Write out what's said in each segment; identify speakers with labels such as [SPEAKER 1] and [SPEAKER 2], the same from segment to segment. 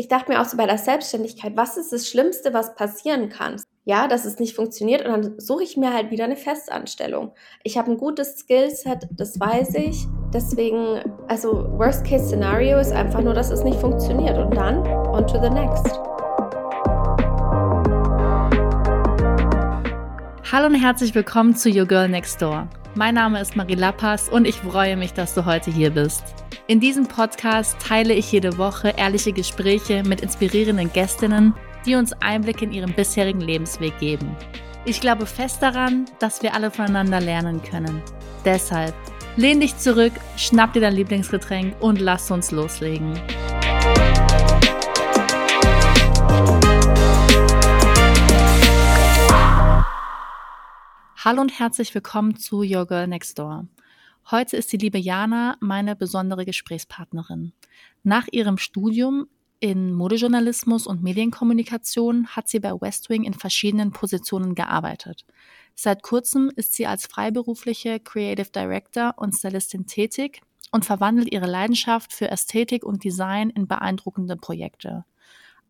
[SPEAKER 1] ich dachte mir auch so bei der Selbstständigkeit, was ist das Schlimmste, was passieren kann? Ja, dass es nicht funktioniert und dann suche ich mir halt wieder eine Festanstellung. Ich habe ein gutes Skillset, das weiß ich. Deswegen, also Worst Case Scenario ist einfach nur, dass es nicht funktioniert und dann on to the next.
[SPEAKER 2] Hallo und herzlich willkommen zu Your Girl Next Door. Mein Name ist Marie Lappas und ich freue mich, dass du heute hier bist. In diesem Podcast teile ich jede Woche ehrliche Gespräche mit inspirierenden Gästinnen, die uns Einblick in ihren bisherigen Lebensweg geben. Ich glaube fest daran, dass wir alle voneinander lernen können. Deshalb lehn dich zurück, schnapp dir dein Lieblingsgetränk und lass uns loslegen. Hallo und herzlich willkommen zu Your Girl Next Door. Heute ist die liebe Jana meine besondere Gesprächspartnerin. Nach ihrem Studium in Modejournalismus und Medienkommunikation hat sie bei Westwing in verschiedenen Positionen gearbeitet. Seit kurzem ist sie als freiberufliche Creative Director und Stylistin tätig und verwandelt ihre Leidenschaft für Ästhetik und Design in beeindruckende Projekte.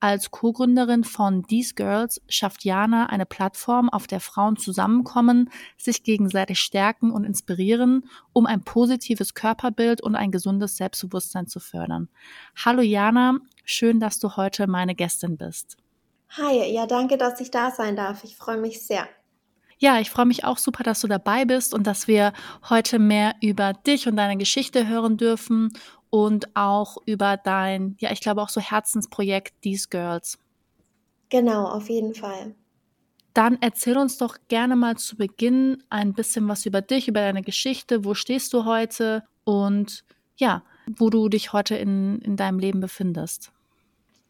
[SPEAKER 2] Als Co-Gründerin von These Girls schafft Jana eine Plattform, auf der Frauen zusammenkommen, sich gegenseitig stärken und inspirieren, um ein positives Körperbild und ein gesundes Selbstbewusstsein zu fördern. Hallo Jana, schön, dass du heute meine Gästin bist.
[SPEAKER 1] Hi, ja, danke, dass ich da sein darf. Ich freue mich sehr.
[SPEAKER 2] Ja, ich freue mich auch super, dass du dabei bist und dass wir heute mehr über dich und deine Geschichte hören dürfen und auch über dein, ja, ich glaube auch so Herzensprojekt These Girls.
[SPEAKER 1] Genau, auf jeden Fall.
[SPEAKER 2] Dann erzähl uns doch gerne mal zu Beginn ein bisschen was über dich, über deine Geschichte. Wo stehst du heute und ja, wo du dich heute in, in deinem Leben befindest?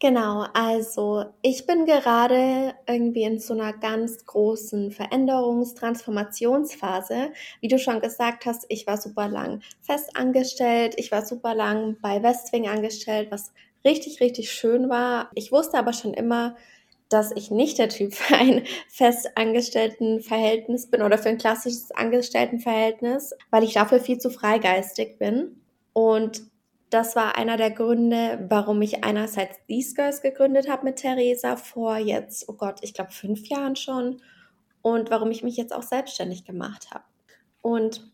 [SPEAKER 1] Genau, also ich bin gerade irgendwie in so einer ganz großen Veränderungs-, Transformationsphase. Wie du schon gesagt hast, ich war super lang fest angestellt, ich war super lang bei Westwing angestellt, was richtig, richtig schön war. Ich wusste aber schon immer, dass ich nicht der Typ für ein Festangestelltenverhältnis bin oder für ein klassisches Angestelltenverhältnis, weil ich dafür viel zu freigeistig bin. Und das war einer der Gründe, warum ich einerseits These Girls gegründet habe mit Theresa vor jetzt, oh Gott, ich glaube fünf Jahren schon und warum ich mich jetzt auch selbstständig gemacht habe. Und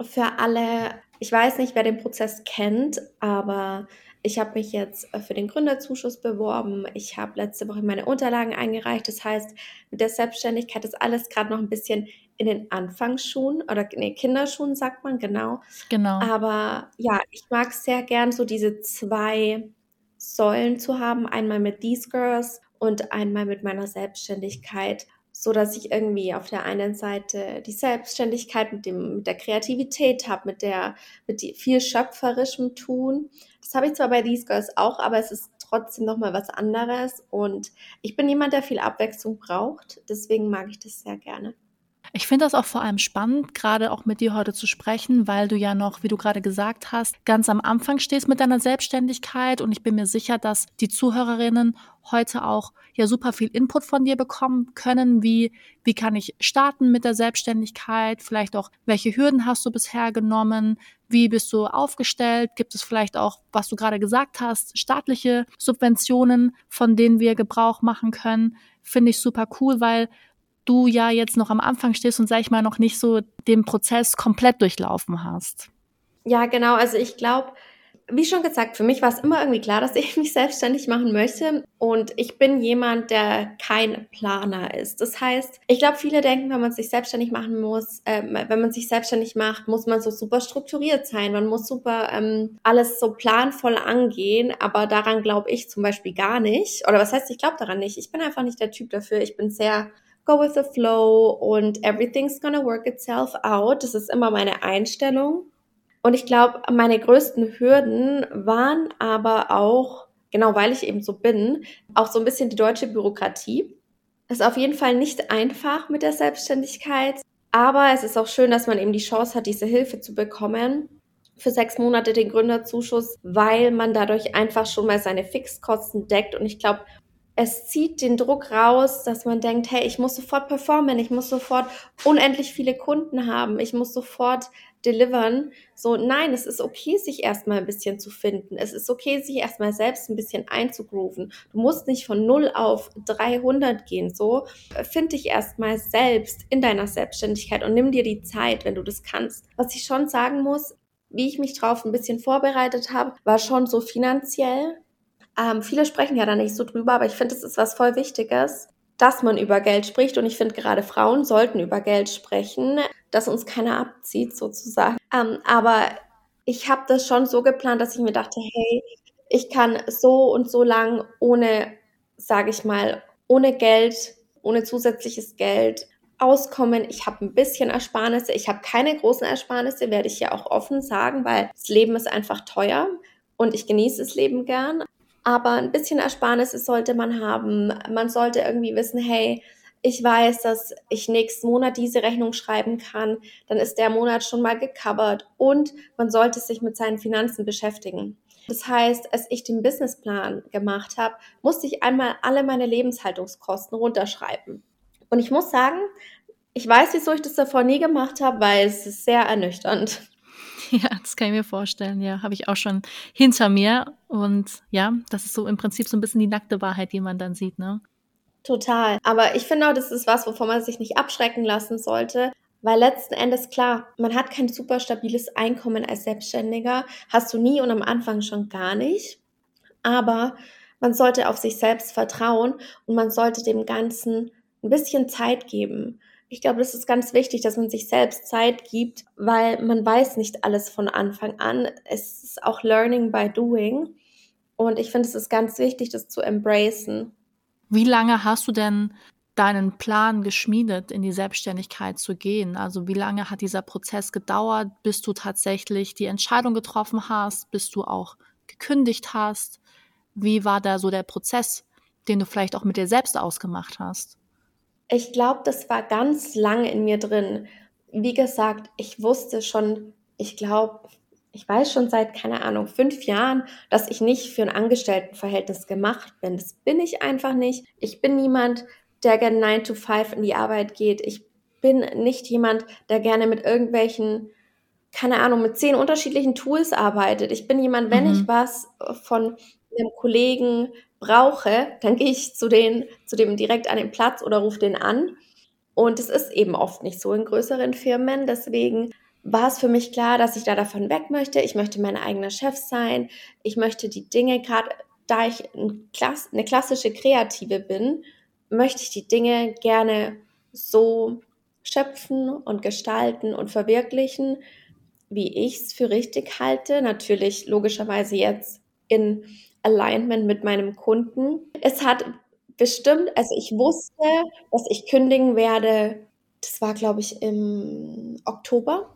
[SPEAKER 1] für alle, ich weiß nicht, wer den Prozess kennt, aber ich habe mich jetzt für den Gründerzuschuss beworben. Ich habe letzte Woche meine Unterlagen eingereicht. Das heißt, mit der Selbstständigkeit ist alles gerade noch ein bisschen in den Anfangsschuhen oder nee, Kinderschuhen sagt man, genau.
[SPEAKER 2] Genau.
[SPEAKER 1] Aber ja, ich mag sehr gern so diese zwei Säulen zu haben, einmal mit These Girls und einmal mit meiner Selbstständigkeit, so dass ich irgendwie auf der einen Seite die Selbstständigkeit mit dem mit der Kreativität habe, mit der mit die, viel schöpferischem tun. Das habe ich zwar bei These Girls auch, aber es ist trotzdem noch mal was anderes und ich bin jemand, der viel Abwechslung braucht, deswegen mag ich das sehr gerne.
[SPEAKER 2] Ich finde das auch vor allem spannend, gerade auch mit dir heute zu sprechen, weil du ja noch, wie du gerade gesagt hast, ganz am Anfang stehst mit deiner Selbstständigkeit. Und ich bin mir sicher, dass die Zuhörerinnen heute auch ja super viel Input von dir bekommen können, wie wie kann ich starten mit der Selbstständigkeit, vielleicht auch welche Hürden hast du bisher genommen, wie bist du aufgestellt, gibt es vielleicht auch, was du gerade gesagt hast, staatliche Subventionen, von denen wir Gebrauch machen können, finde ich super cool, weil du ja jetzt noch am Anfang stehst und sag ich mal noch nicht so den Prozess komplett durchlaufen hast.
[SPEAKER 1] Ja, genau. Also ich glaube, wie schon gesagt, für mich war es immer irgendwie klar, dass ich mich selbstständig machen möchte. Und ich bin jemand, der kein Planer ist. Das heißt, ich glaube, viele denken, wenn man sich selbstständig machen muss, äh, wenn man sich selbstständig macht, muss man so super strukturiert sein. Man muss super ähm, alles so planvoll angehen. Aber daran glaube ich zum Beispiel gar nicht. Oder was heißt, ich glaube daran nicht. Ich bin einfach nicht der Typ dafür. Ich bin sehr go with the flow und everything's gonna work itself out. Das ist immer meine Einstellung. Und ich glaube, meine größten Hürden waren aber auch, genau weil ich eben so bin, auch so ein bisschen die deutsche Bürokratie. Es ist auf jeden Fall nicht einfach mit der Selbstständigkeit, aber es ist auch schön, dass man eben die Chance hat, diese Hilfe zu bekommen für sechs Monate den Gründerzuschuss, weil man dadurch einfach schon mal seine Fixkosten deckt. Und ich glaube, es zieht den Druck raus, dass man denkt, hey, ich muss sofort performen, ich muss sofort unendlich viele Kunden haben, ich muss sofort delivern. So, nein, es ist okay, sich erstmal ein bisschen zu finden. Es ist okay, sich erstmal selbst ein bisschen einzugrooven. Du musst nicht von 0 auf 300 gehen. So, find dich erstmal selbst in deiner Selbstständigkeit und nimm dir die Zeit, wenn du das kannst. Was ich schon sagen muss, wie ich mich drauf ein bisschen vorbereitet habe, war schon so finanziell. Ähm, viele sprechen ja da nicht so drüber, aber ich finde, es ist was voll Wichtiges dass man über Geld spricht. Und ich finde, gerade Frauen sollten über Geld sprechen, dass uns keiner abzieht, sozusagen. Ähm, aber ich habe das schon so geplant, dass ich mir dachte, hey, ich kann so und so lang ohne, sage ich mal, ohne Geld, ohne zusätzliches Geld auskommen. Ich habe ein bisschen Ersparnisse. Ich habe keine großen Ersparnisse, werde ich ja auch offen sagen, weil das Leben ist einfach teuer und ich genieße das Leben gern. Aber ein bisschen Ersparnisse sollte man haben. Man sollte irgendwie wissen, hey, ich weiß, dass ich nächsten Monat diese Rechnung schreiben kann, dann ist der Monat schon mal gecovert und man sollte sich mit seinen Finanzen beschäftigen. Das heißt, als ich den Businessplan gemacht habe, musste ich einmal alle meine Lebenshaltungskosten runterschreiben. Und ich muss sagen, ich weiß, wieso ich das davor nie gemacht habe, weil es ist sehr ernüchternd.
[SPEAKER 2] Ja, das kann ich mir vorstellen. Ja, habe ich auch schon hinter mir. Und ja, das ist so im Prinzip so ein bisschen die nackte Wahrheit, die man dann sieht, ne?
[SPEAKER 1] Total. Aber ich finde auch, das ist was, wovon man sich nicht abschrecken lassen sollte. Weil letzten Endes klar, man hat kein super stabiles Einkommen als Selbstständiger. Hast du nie und am Anfang schon gar nicht. Aber man sollte auf sich selbst vertrauen und man sollte dem Ganzen ein bisschen Zeit geben. Ich glaube, das ist ganz wichtig, dass man sich selbst Zeit gibt, weil man weiß nicht alles von Anfang an. Es ist auch Learning by Doing. Und ich finde, es ist ganz wichtig, das zu embracen.
[SPEAKER 2] Wie lange hast du denn deinen Plan geschmiedet, in die Selbstständigkeit zu gehen? Also wie lange hat dieser Prozess gedauert, bis du tatsächlich die Entscheidung getroffen hast, bis du auch gekündigt hast? Wie war da so der Prozess, den du vielleicht auch mit dir selbst ausgemacht hast?
[SPEAKER 1] Ich glaube, das war ganz lange in mir drin. Wie gesagt, ich wusste schon, ich glaube, ich weiß schon seit, keine Ahnung, fünf Jahren, dass ich nicht für ein Angestelltenverhältnis gemacht bin. Das bin ich einfach nicht. Ich bin niemand, der gerne 9 to 5 in die Arbeit geht. Ich bin nicht jemand, der gerne mit irgendwelchen, keine Ahnung, mit zehn unterschiedlichen Tools arbeitet. Ich bin jemand, wenn mhm. ich was von einem Kollegen brauche, dann gehe ich zu, den, zu dem direkt an den Platz oder rufe den an. Und es ist eben oft nicht so in größeren Firmen. Deswegen war es für mich klar, dass ich da davon weg möchte. Ich möchte mein eigener Chef sein. Ich möchte die Dinge, gerade da ich eine klassische Kreative bin, möchte ich die Dinge gerne so schöpfen und gestalten und verwirklichen, wie ich es für richtig halte. Natürlich logischerweise jetzt in Alignment mit meinem Kunden. Es hat bestimmt, also ich wusste, dass ich kündigen werde. Das war, glaube ich, im Oktober.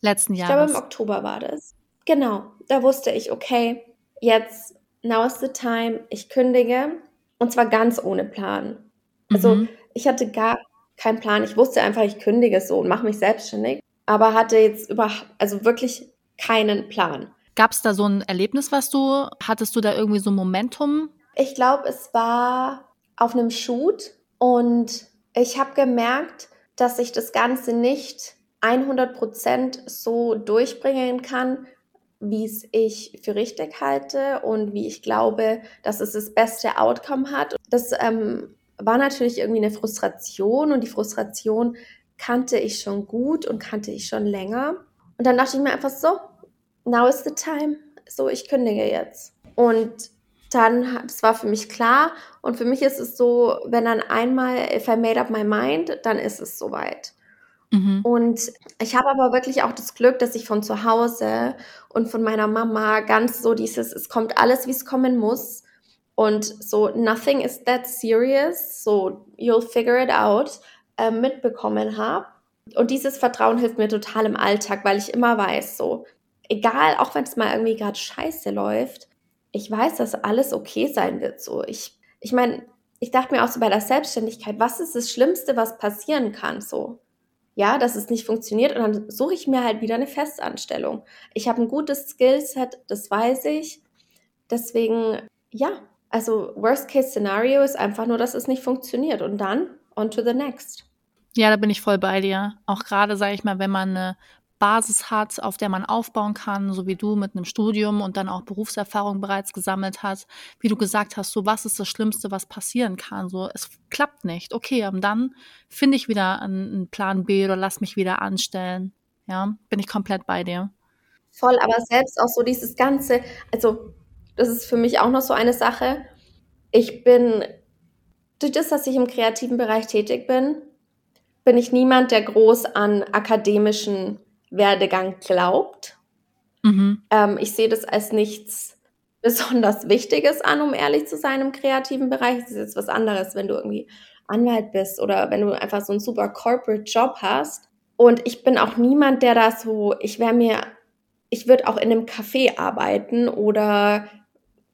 [SPEAKER 2] Letzten Jahr.
[SPEAKER 1] Ich glaube, im Oktober war das. Genau. Da wusste ich, okay, jetzt, now is the time. Ich kündige. Und zwar ganz ohne Plan. Also, mhm. ich hatte gar keinen Plan. Ich wusste einfach, ich kündige so und mache mich selbstständig. Aber hatte jetzt über, also wirklich keinen Plan.
[SPEAKER 2] Gab es da so ein Erlebnis, was du, hattest du da irgendwie so ein Momentum?
[SPEAKER 1] Ich glaube, es war auf einem Shoot und ich habe gemerkt, dass ich das Ganze nicht 100% so durchbringen kann, wie es ich für richtig halte und wie ich glaube, dass es das beste Outcome hat. Das ähm, war natürlich irgendwie eine Frustration und die Frustration kannte ich schon gut und kannte ich schon länger. Und dann dachte ich mir einfach so, now is the time. So, ich kündige jetzt. Und dann, das war für mich klar. Und für mich ist es so, wenn dann einmal, if I made up my mind, dann ist es soweit. Mhm. Und ich habe aber wirklich auch das Glück, dass ich von zu Hause und von meiner Mama ganz so dieses, es kommt alles, wie es kommen muss. Und so, nothing is that serious, so you'll figure it out, äh, mitbekommen habe. Und dieses Vertrauen hilft mir total im Alltag, weil ich immer weiß, so, egal, auch wenn es mal irgendwie gerade scheiße läuft, ich weiß, dass alles okay sein wird. So, ich, ich meine, ich dachte mir auch so bei der Selbstständigkeit, was ist das Schlimmste, was passieren kann? So, ja, dass es nicht funktioniert und dann suche ich mir halt wieder eine Festanstellung. Ich habe ein gutes Skillset, das weiß ich. Deswegen, ja, also Worst-Case-Szenario ist einfach nur, dass es nicht funktioniert und dann on to the next.
[SPEAKER 2] Ja, da bin ich voll bei dir. Auch gerade, sage ich mal, wenn man eine Basis hat, auf der man aufbauen kann, so wie du mit einem Studium und dann auch Berufserfahrung bereits gesammelt hast. Wie du gesagt hast, so was ist das Schlimmste, was passieren kann? So, es klappt nicht. Okay, und dann finde ich wieder einen Plan B oder lass mich wieder anstellen. Ja, bin ich komplett bei dir.
[SPEAKER 1] Voll, aber selbst auch so dieses Ganze, also das ist für mich auch noch so eine Sache. Ich bin, durch das, dass ich im kreativen Bereich tätig bin, bin ich niemand, der groß an akademischen Werdegang glaubt. Mhm. Ähm, ich sehe das als nichts besonders Wichtiges an, um ehrlich zu sein, im kreativen Bereich. Das ist jetzt was anderes, wenn du irgendwie Anwalt bist oder wenn du einfach so einen super Corporate Job hast. Und ich bin auch niemand, der da so, ich wäre mir, ich würde auch in einem Café arbeiten oder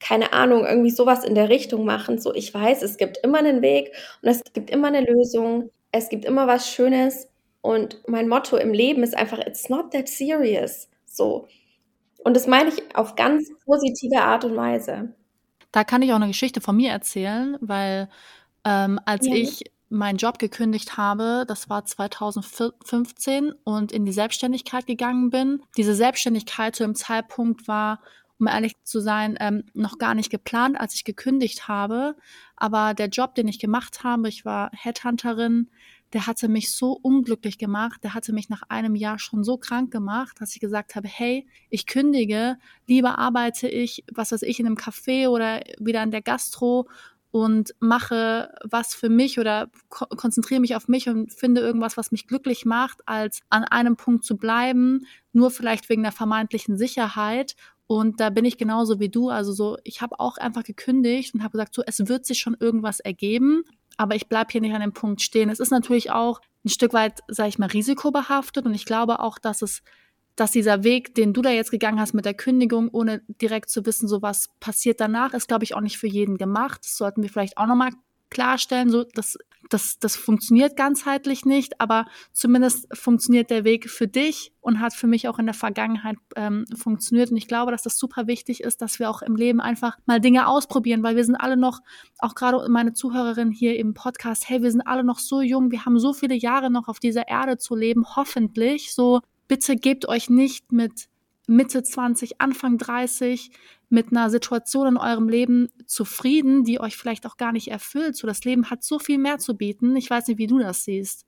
[SPEAKER 1] keine Ahnung, irgendwie sowas in der Richtung machen. So, ich weiß, es gibt immer einen Weg und es gibt immer eine Lösung. Es gibt immer was Schönes und mein Motto im Leben ist einfach, it's not that serious. So. Und das meine ich auf ganz positive Art und Weise.
[SPEAKER 2] Da kann ich auch eine Geschichte von mir erzählen, weil ähm, als ja. ich meinen Job gekündigt habe, das war 2015 und in die Selbstständigkeit gegangen bin. Diese Selbstständigkeit zu dem Zeitpunkt war, um ehrlich zu sein, ähm, noch gar nicht geplant, als ich gekündigt habe. Aber der Job, den ich gemacht habe, ich war Headhunterin, der hatte mich so unglücklich gemacht, der hatte mich nach einem Jahr schon so krank gemacht, dass ich gesagt habe, hey, ich kündige, lieber arbeite ich, was weiß ich, in einem Café oder wieder in der Gastro und mache was für mich oder ko konzentriere mich auf mich und finde irgendwas, was mich glücklich macht, als an einem Punkt zu bleiben, nur vielleicht wegen der vermeintlichen Sicherheit. Und da bin ich genauso wie du. Also so, ich habe auch einfach gekündigt und habe gesagt, so, es wird sich schon irgendwas ergeben aber ich bleibe hier nicht an dem Punkt stehen. Es ist natürlich auch ein Stück weit, sage ich mal, risikobehaftet und ich glaube auch, dass es, dass dieser Weg, den du da jetzt gegangen hast mit der Kündigung, ohne direkt zu wissen, so was passiert danach, ist, glaube ich, auch nicht für jeden gemacht. Das sollten wir vielleicht auch nochmal klarstellen, so das, das, das funktioniert ganzheitlich nicht, aber zumindest funktioniert der Weg für dich und hat für mich auch in der Vergangenheit ähm, funktioniert. Und ich glaube, dass das super wichtig ist, dass wir auch im Leben einfach mal Dinge ausprobieren, weil wir sind alle noch, auch gerade meine Zuhörerin hier im Podcast, hey, wir sind alle noch so jung, wir haben so viele Jahre noch auf dieser Erde zu leben, hoffentlich. So, bitte gebt euch nicht mit Mitte 20, Anfang 30 mit einer Situation in eurem Leben zufrieden, die euch vielleicht auch gar nicht erfüllt. So, das Leben hat so viel mehr zu bieten. Ich weiß nicht, wie du das siehst.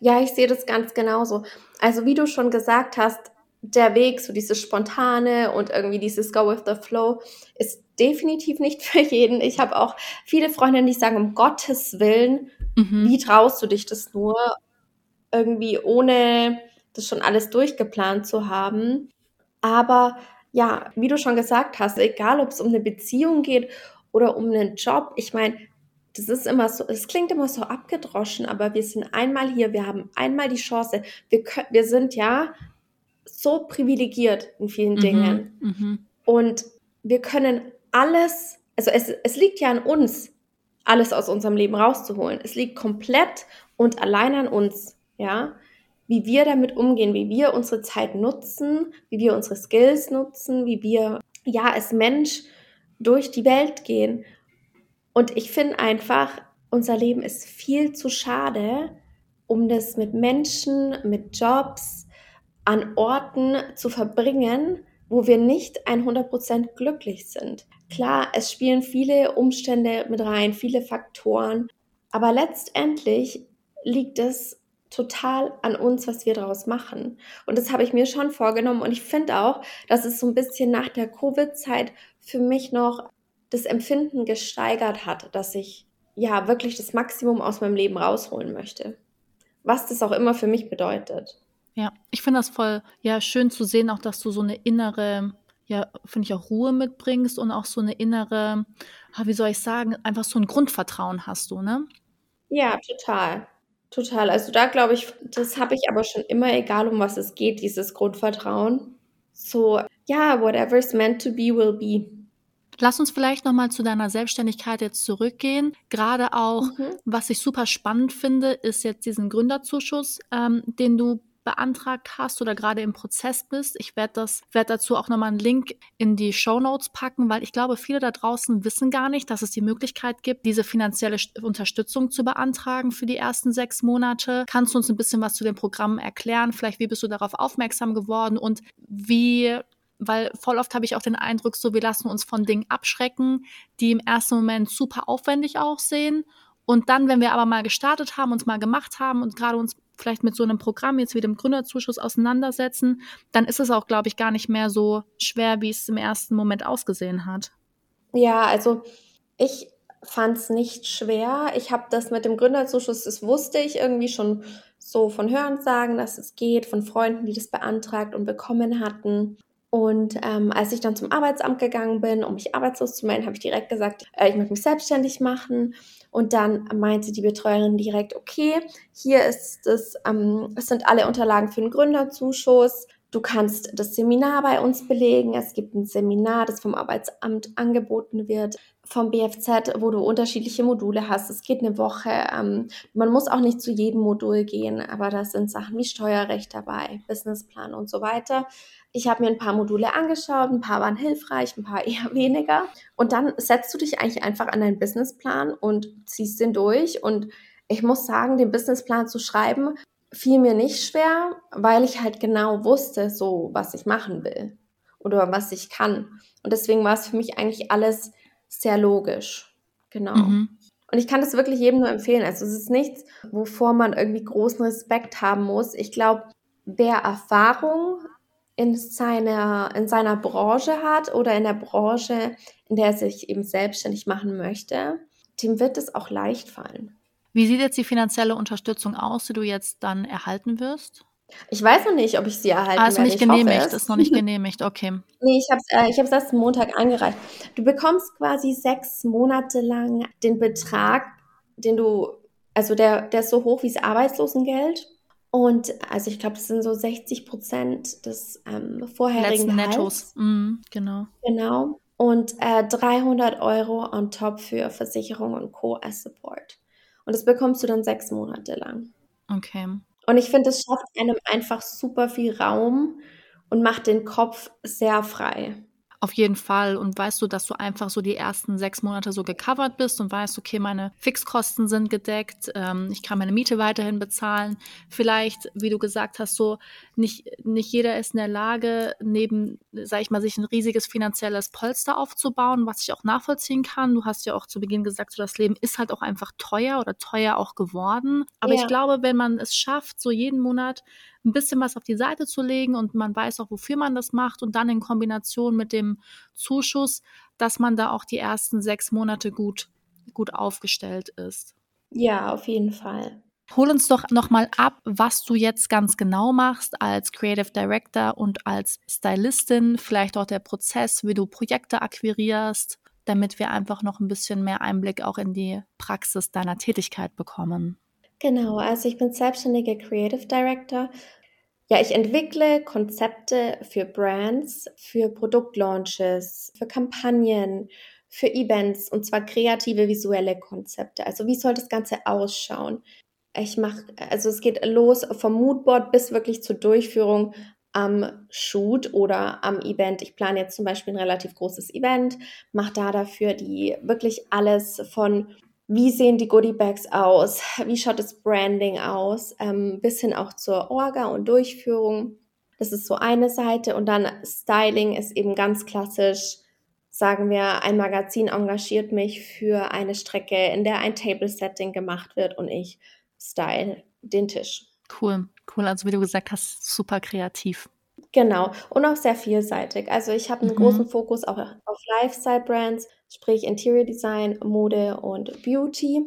[SPEAKER 1] Ja, ich sehe das ganz genauso. Also, wie du schon gesagt hast, der Weg, so dieses Spontane und irgendwie dieses Go with the Flow, ist definitiv nicht für jeden. Ich habe auch viele Freundinnen, die sagen, um Gottes Willen, mhm. wie traust du dich das nur, irgendwie ohne das schon alles durchgeplant zu haben. Aber ja, wie du schon gesagt hast, egal ob es um eine Beziehung geht oder um einen Job, ich meine, das ist immer so, es klingt immer so abgedroschen, aber wir sind einmal hier, wir haben einmal die Chance, wir, können, wir sind ja so privilegiert in vielen mhm, Dingen. Mhm. Und wir können alles, also es, es liegt ja an uns, alles aus unserem Leben rauszuholen. Es liegt komplett und allein an uns, ja wie wir damit umgehen, wie wir unsere Zeit nutzen, wie wir unsere Skills nutzen, wie wir ja als Mensch durch die Welt gehen. Und ich finde einfach, unser Leben ist viel zu schade, um das mit Menschen, mit Jobs, an Orten zu verbringen, wo wir nicht 100% glücklich sind. Klar, es spielen viele Umstände mit rein, viele Faktoren, aber letztendlich liegt es total an uns, was wir daraus machen. Und das habe ich mir schon vorgenommen. Und ich finde auch, dass es so ein bisschen nach der Covid-Zeit für mich noch das Empfinden gesteigert hat, dass ich ja wirklich das Maximum aus meinem Leben rausholen möchte. Was das auch immer für mich bedeutet.
[SPEAKER 2] Ja, ich finde das voll ja schön zu sehen, auch dass du so eine innere ja, finde ich auch Ruhe mitbringst und auch so eine innere, wie soll ich sagen, einfach so ein Grundvertrauen hast du, ne?
[SPEAKER 1] Ja, total. Total. Also da glaube ich, das habe ich aber schon immer, egal um was es geht, dieses Grundvertrauen. So, ja, whatever's meant to be, will be.
[SPEAKER 2] Lass uns vielleicht nochmal zu deiner Selbstständigkeit jetzt zurückgehen. Gerade auch, mhm. was ich super spannend finde, ist jetzt diesen Gründerzuschuss, ähm, den du beantragt hast oder gerade im Prozess bist. Ich werde das, werde dazu auch nochmal einen Link in die Show Notes packen, weil ich glaube, viele da draußen wissen gar nicht, dass es die Möglichkeit gibt, diese finanzielle Unterstützung zu beantragen für die ersten sechs Monate. Kannst du uns ein bisschen was zu dem Programm erklären? Vielleicht, wie bist du darauf aufmerksam geworden und wie weil voll oft habe ich auch den Eindruck, so wir lassen uns von Dingen abschrecken, die im ersten Moment super aufwendig aussehen. Und dann, wenn wir aber mal gestartet haben, uns mal gemacht haben und gerade uns vielleicht mit so einem Programm jetzt wie dem Gründerzuschuss auseinandersetzen, dann ist es auch, glaube ich, gar nicht mehr so schwer, wie es im ersten Moment ausgesehen hat.
[SPEAKER 1] Ja, also ich fand es nicht schwer. Ich habe das mit dem Gründerzuschuss, das wusste ich irgendwie schon so von Hörensagen, dass es geht, von Freunden, die das beantragt und bekommen hatten. Und ähm, als ich dann zum Arbeitsamt gegangen bin, um mich arbeitslos zu melden, habe ich direkt gesagt, äh, ich möchte mich selbstständig machen. Und dann meinte die Betreuerin direkt, okay, hier ist es, ähm, es sind alle Unterlagen für den Gründerzuschuss. Du kannst das Seminar bei uns belegen. Es gibt ein Seminar, das vom Arbeitsamt angeboten wird, vom BFZ, wo du unterschiedliche Module hast. Es geht eine Woche. Ähm, man muss auch nicht zu jedem Modul gehen, aber da sind Sachen wie Steuerrecht dabei, Businessplan und so weiter. Ich habe mir ein paar Module angeschaut, ein paar waren hilfreich, ein paar eher weniger. Und dann setzt du dich eigentlich einfach an deinen Businessplan und ziehst den durch. Und ich muss sagen, den Businessplan zu schreiben, fiel mir nicht schwer, weil ich halt genau wusste, so was ich machen will oder was ich kann. Und deswegen war es für mich eigentlich alles sehr logisch. Genau. Mhm. Und ich kann das wirklich jedem nur empfehlen. Also es ist nichts, wovor man irgendwie großen Respekt haben muss. Ich glaube, wer Erfahrung in seiner, in seiner Branche hat oder in der Branche, in der er sich eben selbstständig machen möchte, dem wird es auch leicht fallen.
[SPEAKER 2] Wie sieht jetzt die finanzielle Unterstützung aus, die du jetzt dann erhalten wirst?
[SPEAKER 1] Ich weiß noch nicht, ob ich sie erhalten
[SPEAKER 2] ah, ist werde. Nicht genehmigt, es. ist noch nicht genehmigt, okay.
[SPEAKER 1] nee, ich habe es äh, ich hab's erst Montag eingereicht. Du bekommst quasi sechs Monate lang den Betrag, den du, also der, der ist so hoch wie das Arbeitslosengeld. Und also ich glaube, das sind so 60 Prozent des ähm, vorherigen Letzten Nettos.
[SPEAKER 2] Mm, genau.
[SPEAKER 1] Genau. Und äh, 300 Euro on top für Versicherung und Co. als Support. Und das bekommst du dann sechs Monate lang.
[SPEAKER 2] Okay.
[SPEAKER 1] Und ich finde, es schafft einem einfach super viel Raum und macht den Kopf sehr frei.
[SPEAKER 2] Auf jeden Fall. Und weißt du, dass du einfach so die ersten sechs Monate so gecovert bist und weißt, okay, meine Fixkosten sind gedeckt, ähm, ich kann meine Miete weiterhin bezahlen. Vielleicht, wie du gesagt hast, so nicht, nicht jeder ist in der Lage, neben, sag ich mal, sich ein riesiges finanzielles Polster aufzubauen, was ich auch nachvollziehen kann. Du hast ja auch zu Beginn gesagt, so das Leben ist halt auch einfach teuer oder teuer auch geworden. Aber ja. ich glaube, wenn man es schafft, so jeden Monat ein bisschen was auf die Seite zu legen und man weiß auch, wofür man das macht und dann in Kombination mit dem Zuschuss, dass man da auch die ersten sechs Monate gut, gut aufgestellt ist.
[SPEAKER 1] Ja, auf jeden Fall.
[SPEAKER 2] Hol uns doch nochmal ab, was du jetzt ganz genau machst als Creative Director und als Stylistin, vielleicht auch der Prozess, wie du Projekte akquirierst, damit wir einfach noch ein bisschen mehr Einblick auch in die Praxis deiner Tätigkeit bekommen.
[SPEAKER 1] Genau, also ich bin selbstständiger Creative Director. Ja, ich entwickle Konzepte für Brands, für Produktlaunches, für Kampagnen, für Events und zwar kreative visuelle Konzepte. Also wie soll das Ganze ausschauen? Ich mache, also es geht los vom Moodboard bis wirklich zur Durchführung am Shoot oder am Event. Ich plane jetzt zum Beispiel ein relativ großes Event, mache da dafür die wirklich alles von wie sehen die Goodie Bags aus, wie schaut das Branding aus, ähm, bis hin auch zur Orga und Durchführung. Das ist so eine Seite und dann Styling ist eben ganz klassisch. Sagen wir, ein Magazin engagiert mich für eine Strecke, in der ein Table Setting gemacht wird und ich style den Tisch.
[SPEAKER 2] Cool, cool. Also wie du gesagt hast, super kreativ.
[SPEAKER 1] Genau. Und auch sehr vielseitig. Also ich habe einen mhm. großen Fokus auch auf Lifestyle-Brands, sprich Interior Design, Mode und Beauty.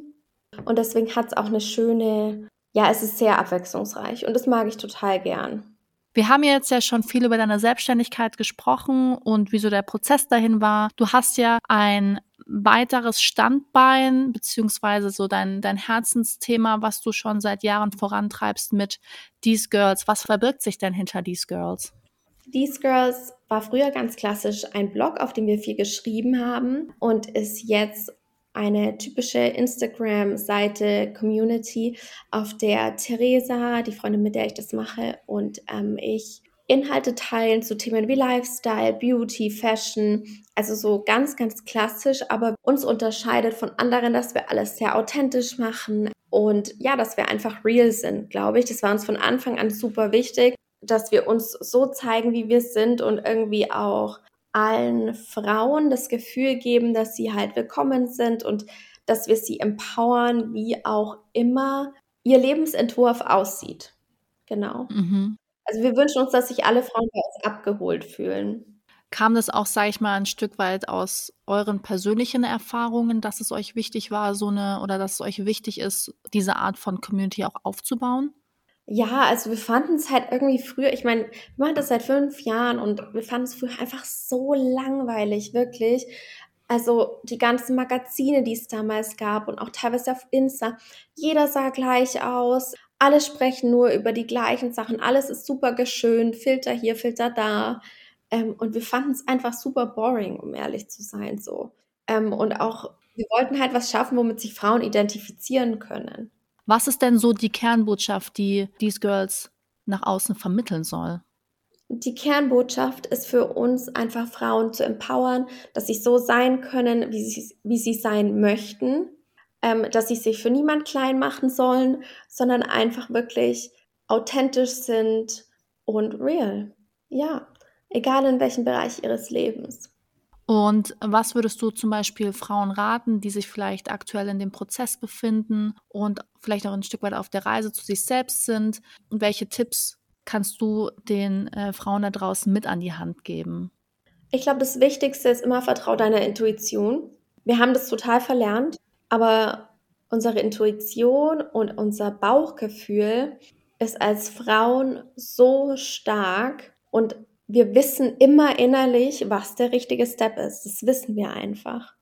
[SPEAKER 1] Und deswegen hat es auch eine schöne, ja, es ist sehr abwechslungsreich und das mag ich total gern.
[SPEAKER 2] Wir haben jetzt ja schon viel über deine Selbstständigkeit gesprochen und wieso der Prozess dahin war. Du hast ja ein weiteres Standbein, beziehungsweise so dein, dein Herzensthema, was du schon seit Jahren vorantreibst mit These Girls. Was verbirgt sich denn hinter These Girls?
[SPEAKER 1] These Girls war früher ganz klassisch ein Blog, auf dem wir viel geschrieben haben und ist jetzt eine typische Instagram-Seite, Community, auf der Theresa, die Freundin, mit der ich das mache, und ähm, ich Inhalte teilen zu Themen wie Lifestyle, Beauty, Fashion, also so ganz, ganz klassisch, aber uns unterscheidet von anderen, dass wir alles sehr authentisch machen und ja, dass wir einfach real sind, glaube ich. Das war uns von Anfang an super wichtig, dass wir uns so zeigen, wie wir sind und irgendwie auch allen Frauen das Gefühl geben, dass sie halt willkommen sind und dass wir sie empowern, wie auch immer ihr Lebensentwurf aussieht. Genau. Mhm. Also wir wünschen uns, dass sich alle Frauen bei uns abgeholt fühlen.
[SPEAKER 2] Kam das auch, sage ich mal, ein Stück weit aus euren persönlichen Erfahrungen, dass es euch wichtig war, so eine oder dass es euch wichtig ist, diese Art von Community auch aufzubauen?
[SPEAKER 1] Ja, also wir fanden es halt irgendwie früher, ich meine, wir machen das seit fünf Jahren und wir fanden es früher einfach so langweilig, wirklich. Also die ganzen Magazine, die es damals gab und auch teilweise auf Insta, jeder sah gleich aus, alle sprechen nur über die gleichen Sachen, alles ist super geschönt, Filter hier, Filter da. Ähm, und wir fanden es einfach super boring, um ehrlich zu sein, so. Ähm, und auch, wir wollten halt was schaffen, womit sich Frauen identifizieren können.
[SPEAKER 2] Was ist denn so die Kernbotschaft, die These Girls nach außen vermitteln soll?
[SPEAKER 1] Die Kernbotschaft ist für uns einfach Frauen zu empowern, dass sie so sein können, wie sie, wie sie sein möchten, ähm, dass sie sich für niemand klein machen sollen, sondern einfach wirklich authentisch sind und real. Ja, egal in welchem Bereich ihres Lebens.
[SPEAKER 2] Und was würdest du zum Beispiel Frauen raten, die sich vielleicht aktuell in dem Prozess befinden und vielleicht auch ein Stück weit auf der Reise zu sich selbst sind? Und welche Tipps kannst du den äh, Frauen da draußen mit an die Hand geben?
[SPEAKER 1] Ich glaube, das Wichtigste ist immer, vertrau deiner Intuition. Wir haben das total verlernt, aber unsere Intuition und unser Bauchgefühl ist als Frauen so stark und wir wissen immer innerlich, was der richtige Step ist. Das wissen wir einfach.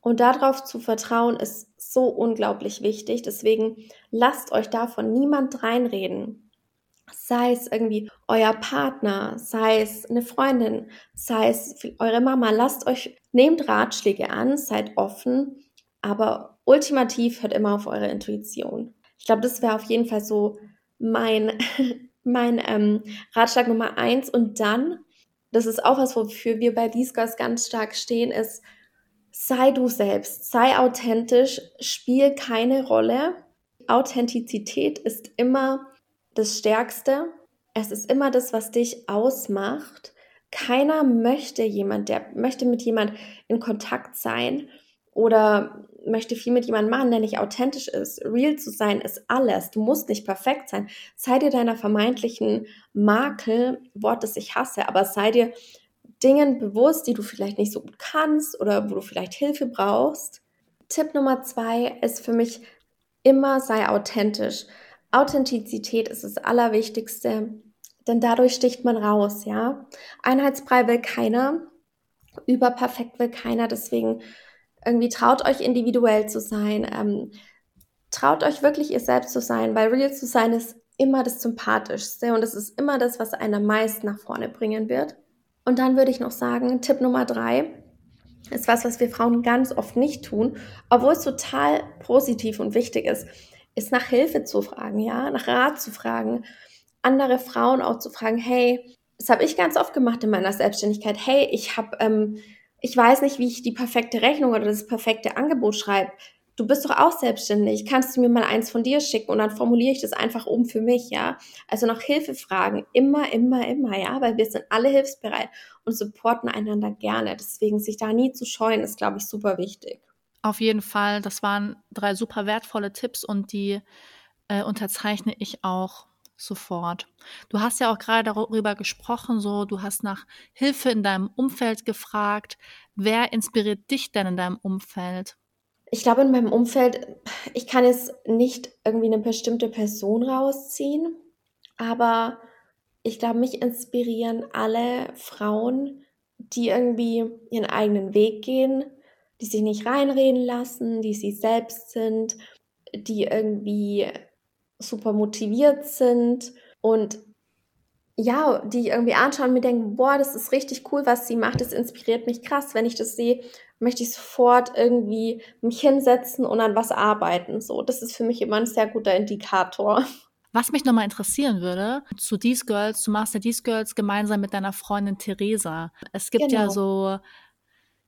[SPEAKER 1] Und darauf zu vertrauen ist so unglaublich wichtig. Deswegen lasst euch davon niemand reinreden. Sei es irgendwie euer Partner, sei es eine Freundin, sei es eure Mama. Lasst euch, nehmt Ratschläge an, seid offen, aber ultimativ hört immer auf eure Intuition. Ich glaube, das wäre auf jeden Fall so mein mein ähm, Ratschlag Nummer eins. Und dann, das ist auch was, wofür wir bei These Girls ganz stark stehen, ist, sei du selbst, sei authentisch, spiel keine Rolle. Authentizität ist immer das Stärkste. Es ist immer das, was dich ausmacht. Keiner möchte jemand, der möchte mit jemand in Kontakt sein oder möchte viel mit jemandem machen, der nicht authentisch ist. Real zu sein ist alles. Du musst nicht perfekt sein. Sei dir deiner vermeintlichen Makel, Wort, das ich hasse, aber sei dir Dingen bewusst, die du vielleicht nicht so gut kannst oder wo du vielleicht Hilfe brauchst. Tipp Nummer zwei ist für mich immer sei authentisch. Authentizität ist das Allerwichtigste, denn dadurch sticht man raus, ja. Einheitsbrei will keiner, überperfekt will keiner, deswegen irgendwie traut euch individuell zu sein, ähm, traut euch wirklich ihr selbst zu sein, weil real zu sein ist immer das Sympathischste und es ist immer das, was einen am meisten nach vorne bringen wird. Und dann würde ich noch sagen, Tipp Nummer drei ist was, was wir Frauen ganz oft nicht tun, obwohl es total positiv und wichtig ist, ist nach Hilfe zu fragen, ja, nach Rat zu fragen, andere Frauen auch zu fragen, hey, das habe ich ganz oft gemacht in meiner Selbstständigkeit, hey, ich habe ähm, ich weiß nicht, wie ich die perfekte Rechnung oder das perfekte Angebot schreibe. Du bist doch auch selbstständig. Kannst du mir mal eins von dir schicken und dann formuliere ich das einfach um für mich, ja? Also nach Hilfe fragen. Immer, immer, immer, ja? Weil wir sind alle hilfsbereit und supporten einander gerne. Deswegen sich da nie zu scheuen, ist, glaube ich, super wichtig.
[SPEAKER 2] Auf jeden Fall. Das waren drei super wertvolle Tipps und die äh, unterzeichne ich auch sofort. Du hast ja auch gerade darüber gesprochen, so du hast nach Hilfe in deinem Umfeld gefragt. Wer inspiriert dich denn in deinem Umfeld?
[SPEAKER 1] Ich glaube, in meinem Umfeld, ich kann jetzt nicht irgendwie eine bestimmte Person rausziehen, aber ich glaube, mich inspirieren alle Frauen, die irgendwie ihren eigenen Weg gehen, die sich nicht reinreden lassen, die sie selbst sind, die irgendwie super motiviert sind und ja, die irgendwie anschauen und mir denken, boah, das ist richtig cool, was sie macht, das inspiriert mich krass, wenn ich das sehe, möchte ich sofort irgendwie mich hinsetzen und an was arbeiten. So, das ist für mich immer ein sehr guter Indikator.
[SPEAKER 2] Was mich nochmal interessieren würde, zu These Girls, du machst ja These Girls gemeinsam mit deiner Freundin Theresa. Es gibt genau. ja so,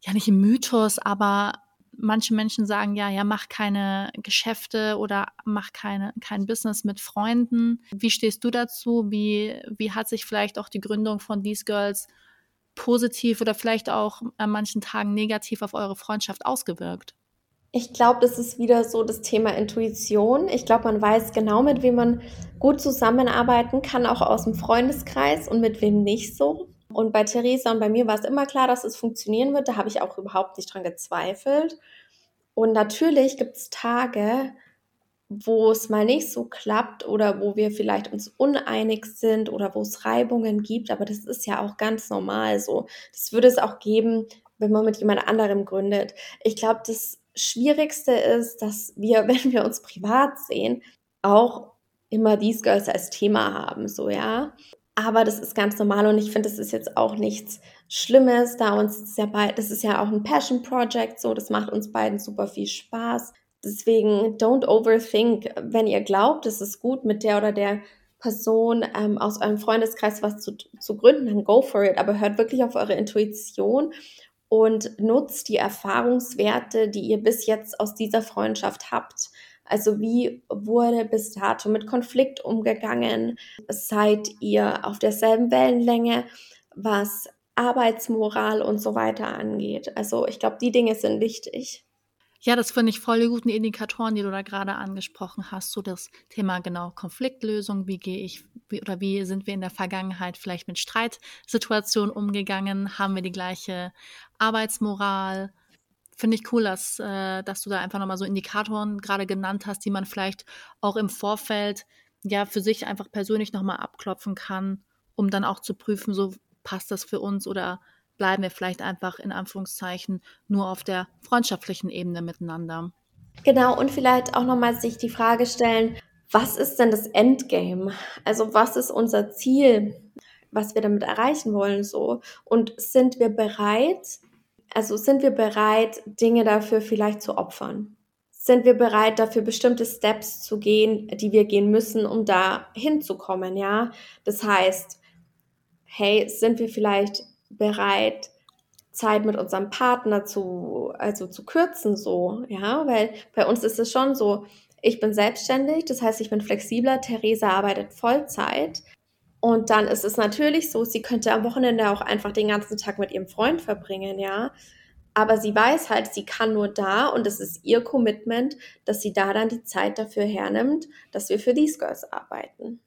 [SPEAKER 2] ja nicht im Mythos, aber manche Menschen sagen ja, ja, mach keine Geschäfte oder mach keine, kein Business mit Freunden. Wie stehst du dazu? Wie, wie hat sich vielleicht auch die Gründung von These Girls positiv oder vielleicht auch an manchen Tagen negativ auf eure Freundschaft ausgewirkt?
[SPEAKER 1] Ich glaube, das ist wieder so das Thema Intuition. Ich glaube, man weiß genau, mit wem man gut zusammenarbeiten kann, auch aus dem Freundeskreis und mit wem nicht so. Und bei Theresa und bei mir war es immer klar, dass es funktionieren wird. Da habe ich auch überhaupt nicht dran gezweifelt. Und natürlich gibt es Tage, wo es mal nicht so klappt oder wo wir vielleicht uns uneinig sind oder wo es Reibungen gibt. Aber das ist ja auch ganz normal so. Das würde es auch geben, wenn man mit jemand anderem gründet. Ich glaube, das Schwierigste ist, dass wir, wenn wir uns privat sehen, auch immer dies Girls als Thema haben, so ja. Aber das ist ganz normal und ich finde, das ist jetzt auch nichts Schlimmes, da uns ist ja bald, das ist ja auch ein Passion Project, so, das macht uns beiden super viel Spaß. Deswegen don't overthink. Wenn ihr glaubt, es ist gut mit der oder der Person ähm, aus eurem Freundeskreis was zu, zu gründen, dann go for it. Aber hört wirklich auf eure Intuition und nutzt die Erfahrungswerte, die ihr bis jetzt aus dieser Freundschaft habt. Also wie wurde bis dato mit Konflikt umgegangen? Seid ihr auf derselben Wellenlänge, was Arbeitsmoral und so weiter angeht? Also ich glaube, die Dinge sind wichtig.
[SPEAKER 2] Ja, das finde ich voll die guten Indikatoren, die du da gerade angesprochen hast. So das Thema genau Konfliktlösung. Wie gehe ich wie, oder wie sind wir in der Vergangenheit vielleicht mit Streitsituationen umgegangen? Haben wir die gleiche Arbeitsmoral? Finde ich cool, dass, äh, dass du da einfach nochmal so Indikatoren gerade genannt hast, die man vielleicht auch im Vorfeld ja für sich einfach persönlich nochmal abklopfen kann, um dann auch zu prüfen, so passt das für uns oder bleiben wir vielleicht einfach in Anführungszeichen nur auf der freundschaftlichen Ebene miteinander.
[SPEAKER 1] Genau, und vielleicht auch nochmal sich die Frage stellen, was ist denn das Endgame? Also was ist unser Ziel, was wir damit erreichen wollen so? Und sind wir bereit, also sind wir bereit, Dinge dafür vielleicht zu opfern? Sind wir bereit, dafür bestimmte Steps zu gehen, die wir gehen müssen, um da hinzukommen, ja? Das heißt, hey, sind wir vielleicht bereit, Zeit mit unserem Partner zu, also zu kürzen, so, ja, weil bei uns ist es schon so, ich bin selbstständig, das heißt, ich bin flexibler, Theresa arbeitet Vollzeit. Und dann ist es natürlich so, sie könnte am Wochenende auch einfach den ganzen Tag mit ihrem Freund verbringen, ja. Aber sie weiß halt, sie kann nur da und es ist ihr Commitment, dass sie da dann die Zeit dafür hernimmt, dass wir für These Girls arbeiten.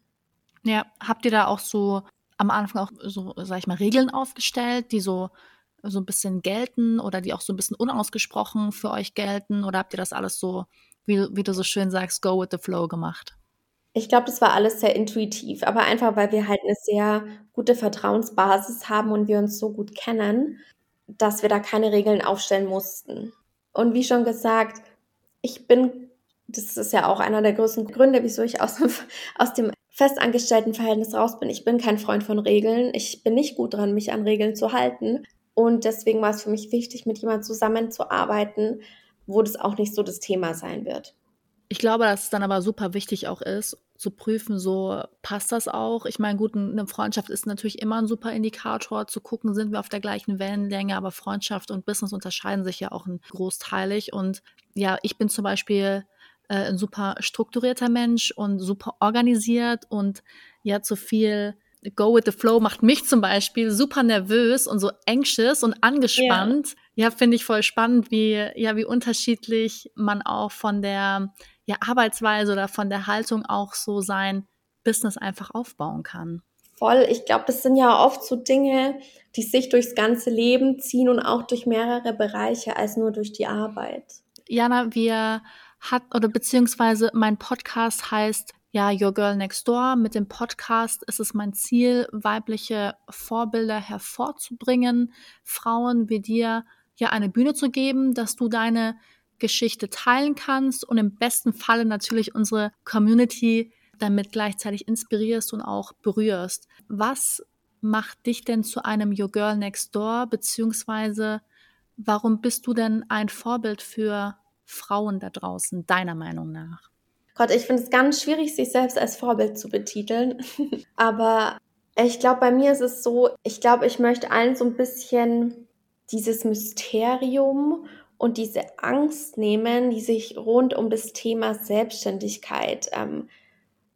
[SPEAKER 2] Ja, habt ihr da auch so am Anfang auch so, sag ich mal, Regeln aufgestellt, die so, so ein bisschen gelten oder die auch so ein bisschen unausgesprochen für euch gelten? Oder habt ihr das alles so, wie, wie du so schön sagst, go with the flow gemacht?
[SPEAKER 1] Ich glaube, das war alles sehr intuitiv, aber einfach, weil wir halt eine sehr gute Vertrauensbasis haben und wir uns so gut kennen, dass wir da keine Regeln aufstellen mussten. Und wie schon gesagt, ich bin, das ist ja auch einer der größten Gründe, wieso ich aus, aus dem Festangestelltenverhältnis raus bin. Ich bin kein Freund von Regeln. Ich bin nicht gut dran, mich an Regeln zu halten. Und deswegen war es für mich wichtig, mit jemandem zusammenzuarbeiten, wo das auch nicht so das Thema sein wird.
[SPEAKER 2] Ich glaube, dass es dann aber super wichtig auch ist, zu prüfen, so passt das auch. Ich meine, gut, eine Freundschaft ist natürlich immer ein super Indikator, zu gucken, sind wir auf der gleichen Wellenlänge, aber Freundschaft und Business unterscheiden sich ja auch großteilig. Und ja, ich bin zum Beispiel äh, ein super strukturierter Mensch und super organisiert und ja, zu viel Go with the Flow macht mich zum Beispiel super nervös und so anxious und angespannt. Ja, ja finde ich voll spannend, wie, ja, wie unterschiedlich man auch von der ja, Arbeitsweise oder von der Haltung auch so sein Business einfach aufbauen kann.
[SPEAKER 1] Voll. Ich glaube, das sind ja oft so Dinge, die sich durchs ganze Leben ziehen und auch durch mehrere Bereiche als nur durch die Arbeit.
[SPEAKER 2] Jana, wir hat oder beziehungsweise mein Podcast heißt ja Your Girl Next Door. Mit dem Podcast ist es mein Ziel, weibliche Vorbilder hervorzubringen, Frauen wie dir ja eine Bühne zu geben, dass du deine Geschichte teilen kannst und im besten Falle natürlich unsere Community damit gleichzeitig inspirierst und auch berührst. Was macht dich denn zu einem Your Girl Next Door, beziehungsweise Warum bist du denn ein Vorbild für Frauen da draußen, deiner Meinung nach?
[SPEAKER 1] Gott, ich finde es ganz schwierig, sich selbst als Vorbild zu betiteln. Aber ich glaube, bei mir ist es so, ich glaube, ich möchte allen so ein bisschen dieses Mysterium und diese Angst nehmen, die sich rund um das Thema Selbstständigkeit ähm,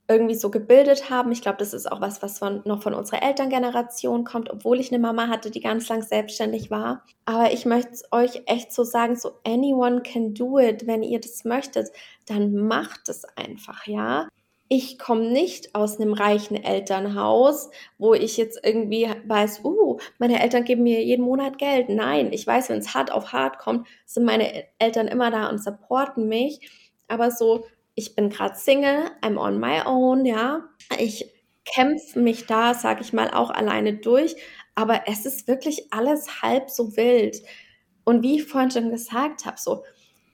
[SPEAKER 1] irgendwie so gebildet haben. Ich glaube, das ist auch was, was von, noch von unserer Elterngeneration kommt, obwohl ich eine Mama hatte, die ganz lang selbstständig war. Aber ich möchte euch echt so sagen, so anyone can do it. Wenn ihr das möchtet, dann macht es einfach, ja. Ich komme nicht aus einem reichen Elternhaus, wo ich jetzt irgendwie weiß, uh, meine Eltern geben mir jeden Monat Geld. Nein, ich weiß, wenn es hart auf hart kommt, sind meine Eltern immer da und supporten mich. Aber so ich bin gerade Single, I'm on my own, ja. Ich kämpfe mich da, sag ich mal, auch alleine durch, aber es ist wirklich alles halb so wild. Und wie ich vorhin schon gesagt habe, so,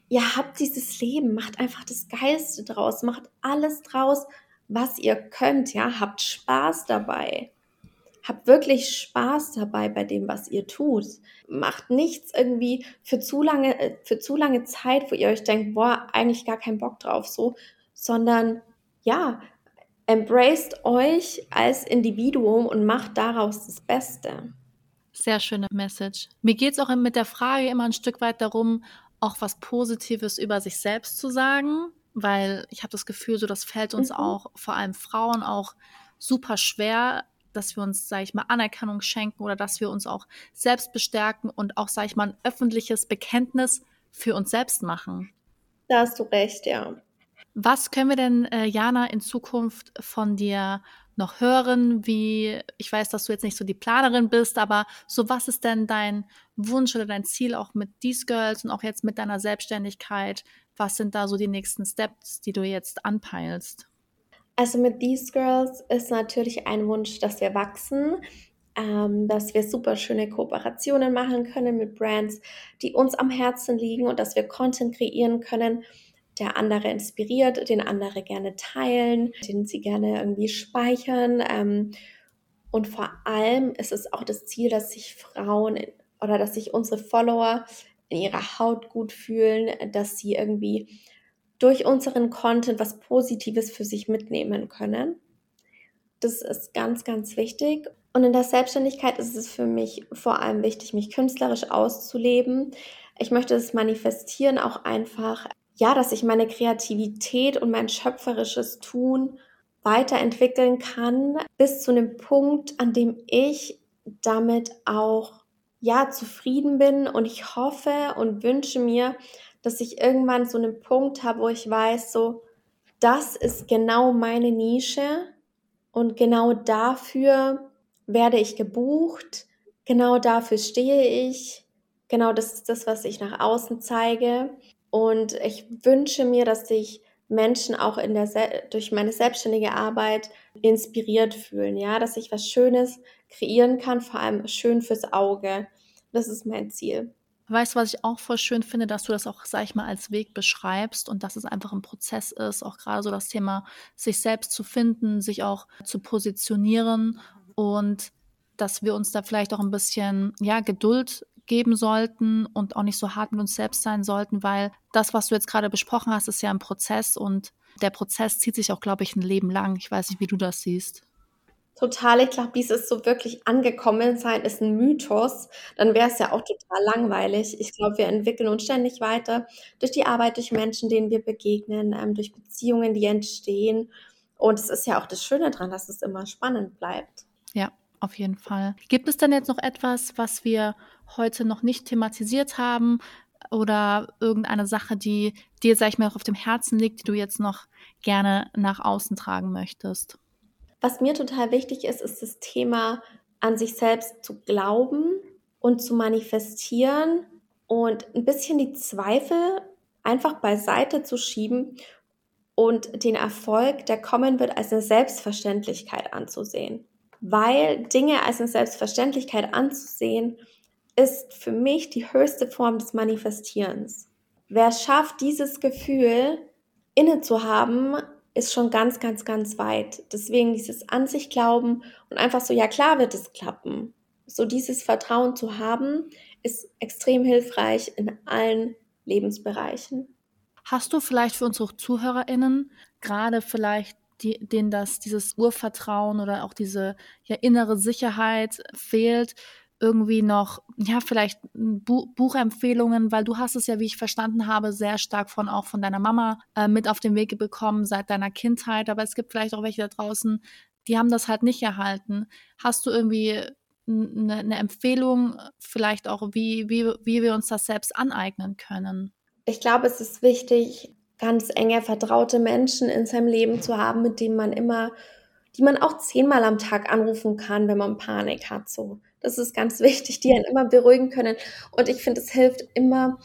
[SPEAKER 1] ihr habt dieses Leben, macht einfach das Geilste draus, macht alles draus, was ihr könnt, ja, habt Spaß dabei habt wirklich Spaß dabei bei dem, was ihr tut. Macht nichts irgendwie für zu lange, äh, für zu lange Zeit, wo ihr euch denkt, boah, eigentlich gar keinen Bock drauf, so, sondern ja, embraced euch als Individuum und macht daraus das Beste.
[SPEAKER 2] Sehr schöne Message. Mir geht es auch mit der Frage immer ein Stück weit darum, auch was Positives über sich selbst zu sagen, weil ich habe das Gefühl, so das fällt uns mhm. auch, vor allem Frauen, auch super schwer, dass wir uns, sage ich mal, Anerkennung schenken oder dass wir uns auch selbst bestärken und auch, sage ich mal, ein öffentliches Bekenntnis für uns selbst machen.
[SPEAKER 1] Da hast du recht, ja.
[SPEAKER 2] Was können wir denn, äh, Jana, in Zukunft von dir noch hören? Wie, ich weiß, dass du jetzt nicht so die Planerin bist, aber so was ist denn dein Wunsch oder dein Ziel auch mit These Girls und auch jetzt mit deiner Selbstständigkeit? Was sind da so die nächsten Steps, die du jetzt anpeilst?
[SPEAKER 1] Also mit These Girls ist natürlich ein Wunsch, dass wir wachsen, ähm, dass wir super schöne Kooperationen machen können mit Brands, die uns am Herzen liegen und dass wir Content kreieren können, der andere inspiriert, den andere gerne teilen, den sie gerne irgendwie speichern. Ähm, und vor allem ist es auch das Ziel, dass sich Frauen oder dass sich unsere Follower in ihrer Haut gut fühlen, dass sie irgendwie durch unseren Content was Positives für sich mitnehmen können. Das ist ganz, ganz wichtig. Und in der Selbstständigkeit ist es für mich vor allem wichtig, mich künstlerisch auszuleben. Ich möchte es manifestieren auch einfach, ja, dass ich meine Kreativität und mein schöpferisches Tun weiterentwickeln kann, bis zu einem Punkt, an dem ich damit auch ja zufrieden bin. Und ich hoffe und wünsche mir, dass ich irgendwann so einen Punkt habe, wo ich weiß, so, das ist genau meine Nische und genau dafür werde ich gebucht, genau dafür stehe ich, genau das ist das, was ich nach außen zeige. Und ich wünsche mir, dass sich Menschen auch in der durch meine selbstständige Arbeit inspiriert fühlen, ja, dass ich was Schönes kreieren kann, vor allem schön fürs Auge. Das ist mein Ziel.
[SPEAKER 2] Weißt du, was ich auch voll schön finde, dass du das auch, sag ich mal, als Weg beschreibst und dass es einfach ein Prozess ist, auch gerade so das Thema, sich selbst zu finden, sich auch zu positionieren und dass wir uns da vielleicht auch ein bisschen, ja, Geduld geben sollten und auch nicht so hart mit uns selbst sein sollten, weil das, was du jetzt gerade besprochen hast, ist ja ein Prozess und der Prozess zieht sich auch, glaube ich, ein Leben lang. Ich weiß nicht, wie du das siehst.
[SPEAKER 1] Total, ich glaube, dieses so wirklich angekommen sein ist ein Mythos. Dann wäre es ja auch total langweilig. Ich glaube, wir entwickeln uns ständig weiter durch die Arbeit, durch Menschen, denen wir begegnen, ähm, durch Beziehungen, die entstehen. Und es ist ja auch das Schöne daran, dass es immer spannend bleibt.
[SPEAKER 2] Ja, auf jeden Fall. Gibt es denn jetzt noch etwas, was wir heute noch nicht thematisiert haben oder irgendeine Sache, die dir, sag ich mal, auf dem Herzen liegt, die du jetzt noch gerne nach außen tragen möchtest?
[SPEAKER 1] Was mir total wichtig ist, ist das Thema an sich selbst zu glauben und zu manifestieren und ein bisschen die Zweifel einfach beiseite zu schieben und den Erfolg, der kommen wird, als eine Selbstverständlichkeit anzusehen. Weil Dinge als eine Selbstverständlichkeit anzusehen, ist für mich die höchste Form des Manifestierens. Wer schafft, dieses Gefühl inne zu haben, ist schon ganz, ganz, ganz weit. Deswegen dieses an sich glauben und einfach so, ja klar wird es klappen. So dieses Vertrauen zu haben ist extrem hilfreich in allen Lebensbereichen.
[SPEAKER 2] Hast du vielleicht für unsere ZuhörerInnen gerade vielleicht die, denen das, dieses Urvertrauen oder auch diese ja, innere Sicherheit fehlt, irgendwie noch, ja, vielleicht Bu Buchempfehlungen, weil du hast es ja, wie ich verstanden habe, sehr stark von auch von deiner Mama äh, mit auf den Weg bekommen seit deiner Kindheit. Aber es gibt vielleicht auch welche da draußen, die haben das halt nicht erhalten. Hast du irgendwie eine, eine Empfehlung, vielleicht auch, wie, wie, wie wir uns das selbst aneignen können?
[SPEAKER 1] Ich glaube, es ist wichtig, ganz enge, vertraute Menschen in seinem Leben zu haben, mit denen man immer, die man auch zehnmal am Tag anrufen kann, wenn man Panik hat. So, das ist ganz wichtig, die einen immer beruhigen können. Und ich finde, es hilft immer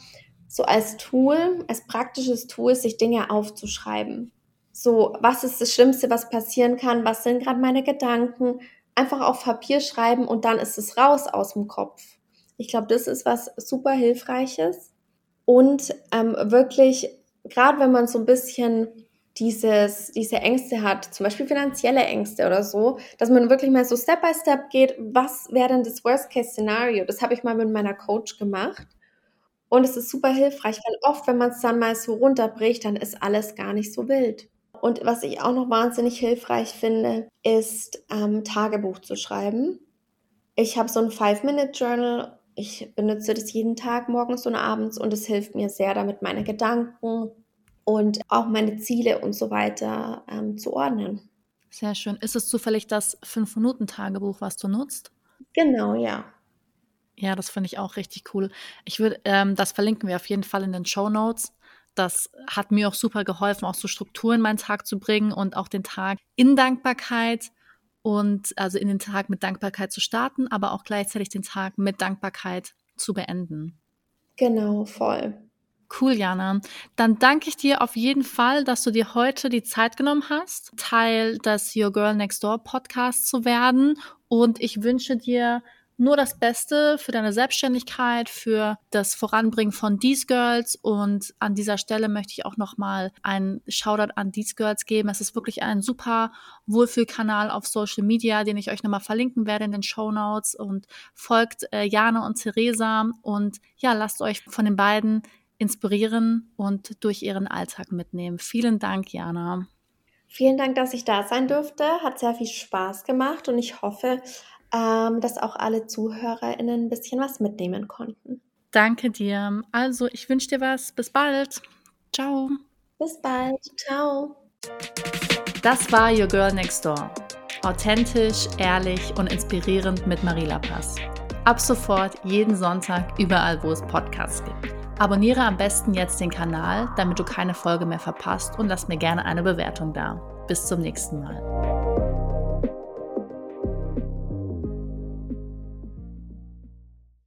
[SPEAKER 1] so als Tool, als praktisches Tool, sich Dinge aufzuschreiben. So, was ist das Schlimmste, was passieren kann? Was sind gerade meine Gedanken? Einfach auf Papier schreiben und dann ist es raus aus dem Kopf. Ich glaube, das ist was super Hilfreiches. Und ähm, wirklich gerade wenn man so ein bisschen dieses, diese Ängste hat, zum Beispiel finanzielle Ängste oder so, dass man wirklich mal so Step by Step geht, was wäre denn das Worst-Case-Szenario? Das habe ich mal mit meiner Coach gemacht. Und es ist super hilfreich, weil oft, wenn man es dann mal so runterbricht, dann ist alles gar nicht so wild. Und was ich auch noch wahnsinnig hilfreich finde, ist ähm, Tagebuch zu schreiben. Ich habe so ein Five-Minute-Journal ich benutze das jeden Tag morgens und abends und es hilft mir sehr, damit meine Gedanken und auch meine Ziele und so weiter ähm, zu ordnen.
[SPEAKER 2] Sehr schön. Ist es zufällig das 5-Minuten-Tagebuch, was du nutzt?
[SPEAKER 1] Genau, ja.
[SPEAKER 2] Ja, das finde ich auch richtig cool. Ich würde, ähm, das verlinken wir auf jeden Fall in den Show Notes. Das hat mir auch super geholfen, auch so Strukturen in meinen Tag zu bringen und auch den Tag in Dankbarkeit und also in den Tag mit Dankbarkeit zu starten, aber auch gleichzeitig den Tag mit Dankbarkeit zu beenden.
[SPEAKER 1] Genau, voll.
[SPEAKER 2] Cool, Jana. Dann danke ich dir auf jeden Fall, dass du dir heute die Zeit genommen hast, Teil des Your Girl Next Door Podcasts zu werden. Und ich wünsche dir nur das Beste für deine Selbstständigkeit, für das Voranbringen von These Girls. Und an dieser Stelle möchte ich auch nochmal einen Shoutout an These Girls geben. Es ist wirklich ein super Wohlfühlkanal auf Social Media, den ich euch nochmal verlinken werde in den Show Notes. Und folgt äh, Jana und Theresa und ja, lasst euch von den beiden inspirieren und durch ihren Alltag mitnehmen. Vielen Dank, Jana.
[SPEAKER 1] Vielen Dank, dass ich da sein durfte. Hat sehr viel Spaß gemacht und ich hoffe, ähm, dass auch alle ZuhörerInnen ein bisschen was mitnehmen konnten.
[SPEAKER 2] Danke dir. Also, ich wünsche dir was. Bis bald. Ciao.
[SPEAKER 1] Bis bald. Ciao.
[SPEAKER 2] Das war Your Girl Next Door. Authentisch, ehrlich und inspirierend mit Marila Pass. Ab sofort jeden Sonntag überall, wo es Podcasts gibt. Abonniere am besten jetzt den Kanal, damit du keine Folge mehr verpasst und lass mir gerne eine Bewertung da. Bis zum nächsten Mal.